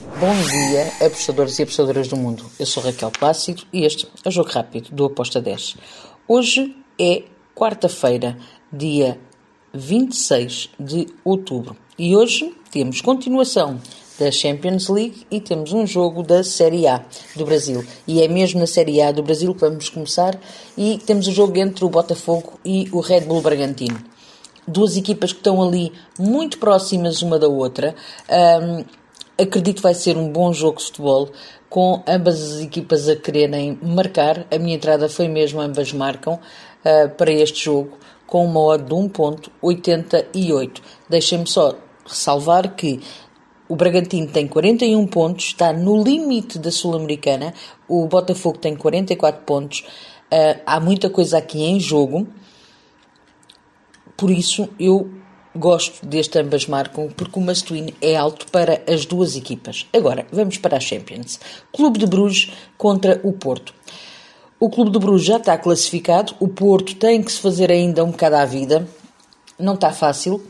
Bom dia, apostadores e apostadoras do mundo. Eu sou Raquel Plácido e este é o Jogo Rápido do Aposta 10. Hoje é quarta-feira, dia 26 de outubro. E hoje temos continuação da Champions League e temos um jogo da Série A do Brasil. E é mesmo na Série A do Brasil que vamos começar e temos o jogo entre o Botafogo e o Red Bull Bragantino. Duas equipas que estão ali muito próximas uma da outra. Um, acredito que vai ser um bom jogo de futebol, com ambas as equipas a quererem marcar. A minha entrada foi mesmo, ambas marcam uh, para este jogo, com uma odd de 1.88. Deixem-me só ressalvar que o Bragantino tem 41 pontos, está no limite da Sul-Americana, o Botafogo tem 44 pontos. Uh, há muita coisa aqui em jogo, por isso eu Gosto deste ambas marcam porque o Mastuíno é alto para as duas equipas. Agora, vamos para a Champions. Clube de Bruges contra o Porto. O Clube de Bruges já está classificado, o Porto tem que se fazer ainda um bocado à vida. Não está fácil,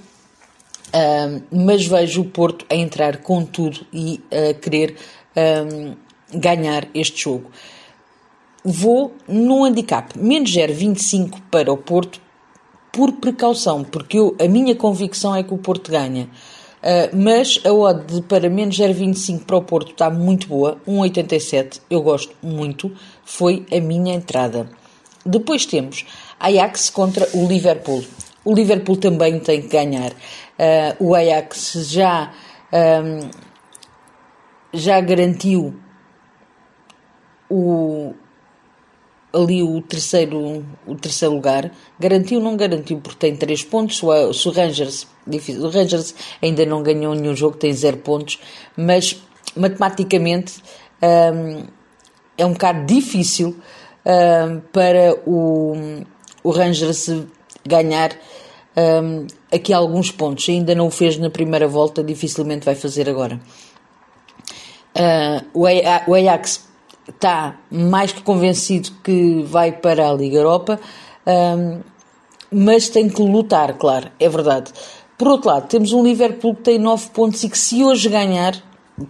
mas vejo o Porto a entrar com tudo e a querer ganhar este jogo. Vou no handicap menos 0,25 para o Porto por precaução, porque eu, a minha convicção é que o Porto ganha. Uh, mas a odd para menos 0,25 para o Porto está muito boa, 1,87, eu gosto muito, foi a minha entrada. Depois temos Ajax contra o Liverpool. O Liverpool também tem que ganhar. Uh, o Ajax já, um, já garantiu o, ali o terceiro, o terceiro lugar. Garantiu, não garantiu, porque tem 3 pontos. Se o Rangers, difícil, o Rangers ainda não ganhou nenhum jogo, tem 0 pontos, mas matematicamente um, é um bocado difícil um, para o, o Rangers ganhar um, aqui alguns pontos. Ainda não o fez na primeira volta, dificilmente vai fazer agora. Uh, o Ajax está mais que convencido que vai para a Liga Europa, um, mas tem que lutar, claro, é verdade. Por outro lado, temos um Liverpool que tem 9 pontos e que, se hoje ganhar,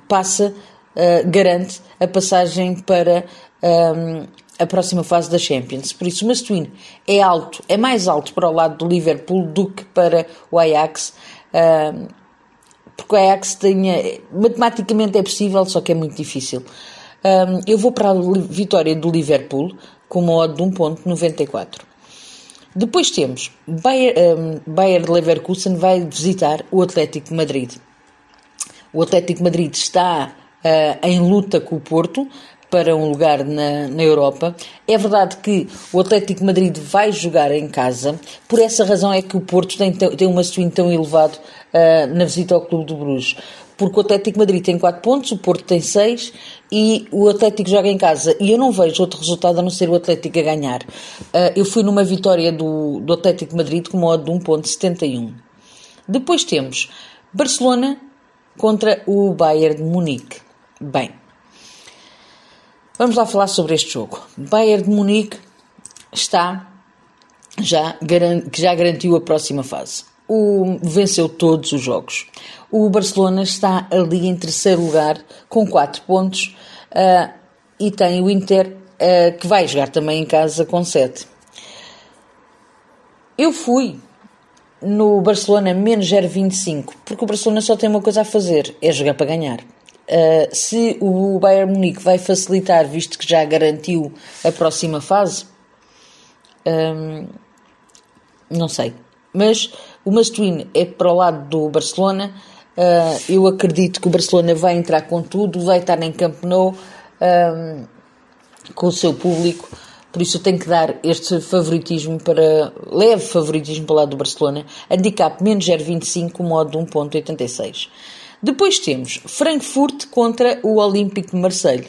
passa, uh, garante a passagem para um, a próxima fase da Champions. Por isso, o Mastuino é alto, é mais alto para o lado do Liverpool do que para o Ajax. Um, porque o Ajax tenha, matematicamente é possível, só que é muito difícil. Um, eu vou para a vitória do Liverpool com uma odd de 1.94. Depois temos Bayer, um, Bayer Leverkusen vai visitar o Atlético de Madrid. O Atlético de Madrid está uh, em luta com o Porto para um lugar na, na Europa. É verdade que o Atlético Madrid vai jogar em casa, por essa razão é que o Porto tem, tem uma swing tão elevado uh, na visita ao Clube do Bruges porque o Atlético Madrid tem 4 pontos, o Porto tem 6 e o Atlético joga em casa. E eu não vejo outro resultado a não ser o Atlético a ganhar. Uh, eu fui numa vitória do, do Atlético Madrid com modo de 1.71. Depois temos Barcelona contra o Bayern de Munique. Bem, vamos lá falar sobre este jogo. Bayern de Munique está já, que já garantiu a próxima fase. O, venceu todos os jogos o Barcelona está ali em terceiro lugar com 4 pontos uh, e tem o Inter uh, que vai jogar também em casa com 7. Eu fui no Barcelona menos 0,25 porque o Barcelona só tem uma coisa a fazer, é jogar para ganhar. Uh, se o Bayern Munique vai facilitar, visto que já garantiu a próxima fase, um, não sei. Mas o Mastuíno é para o lado do Barcelona Uh, eu acredito que o Barcelona vai entrar com tudo, vai estar em Camp Nou um, com o seu público, por isso eu tenho que dar este favoritismo para, leve favoritismo para o lado do Barcelona, handicap menos 0,25, modo 1,86. Depois temos Frankfurt contra o Olímpico de Marseille.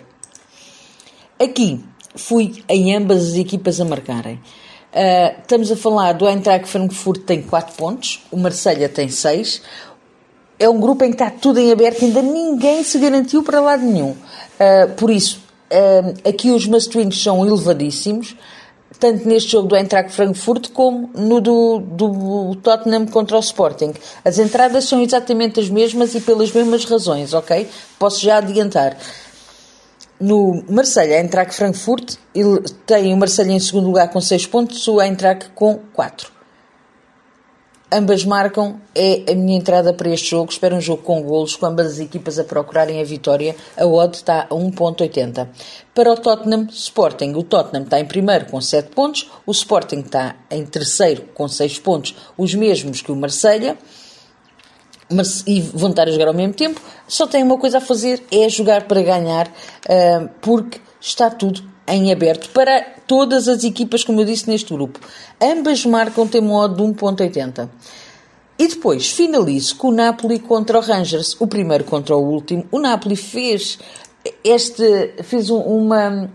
Aqui fui em ambas as equipas a marcarem. Uh, estamos a falar do Eintracht Frankfurt tem 4 pontos, o Marselha tem 6, é um grupo em que está tudo em aberto, ainda ninguém se garantiu para lado nenhum. Uh, por isso, uh, aqui os must são elevadíssimos. tanto neste jogo do Eintracht Frankfurt como no do, do Tottenham contra o Sporting. As entradas são exatamente as mesmas e pelas mesmas razões, ok? Posso já adiantar. No Marselha, Eintracht Frankfurt, ele tem o Marselha em segundo lugar com 6 pontos, o Eintracht com 4 ambas marcam, é a minha entrada para este jogo. Espero um jogo com golos, com ambas as equipas a procurarem a vitória. A odd está a 1.80. Para o Tottenham Sporting, o Tottenham está em primeiro com 7 pontos, o Sporting está em terceiro com 6 pontos, os mesmos que o Marselha e vão estar a jogar ao mesmo tempo, só tem uma coisa a fazer, é jogar para ganhar, ah, porque está tudo em aberto para todas as equipas, como eu disse neste grupo. Ambas marcam tem modo de 1.80. E depois finalizo com o Napoli contra o Rangers, o primeiro contra o último. O Napoli fez este fez uma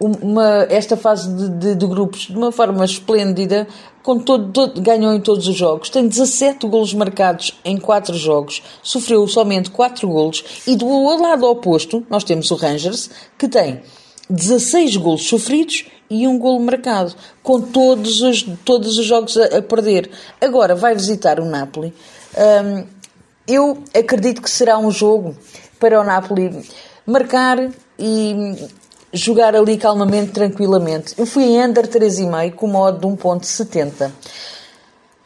uma, esta fase de, de, de, grupos de uma forma esplêndida, com todo, todo, ganhou em todos os jogos, tem 17 golos marcados em 4 jogos, sofreu somente 4 golos, e do lado oposto nós temos o Rangers, que tem 16 golos sofridos e um golo marcado, com todos os, todos os jogos a, a perder. Agora vai visitar o Napoli. Um, eu acredito que será um jogo para o Napoli marcar e jogar ali calmamente, tranquilamente. Eu fui em under 3,5 com modo de 1.70.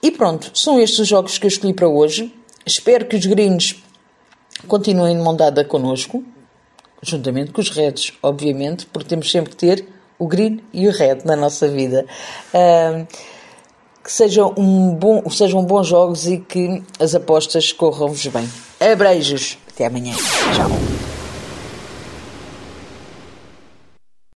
E pronto, são estes os jogos que eu escolhi para hoje. Espero que os gringos continuem de mão dada connosco juntamente com os reds, obviamente, porque temos sempre que ter o green e o red na nossa vida. Uh, que sejam, um bom, sejam bons jogos e que as apostas corram-vos bem. Abreijos. Até amanhã. Tchau.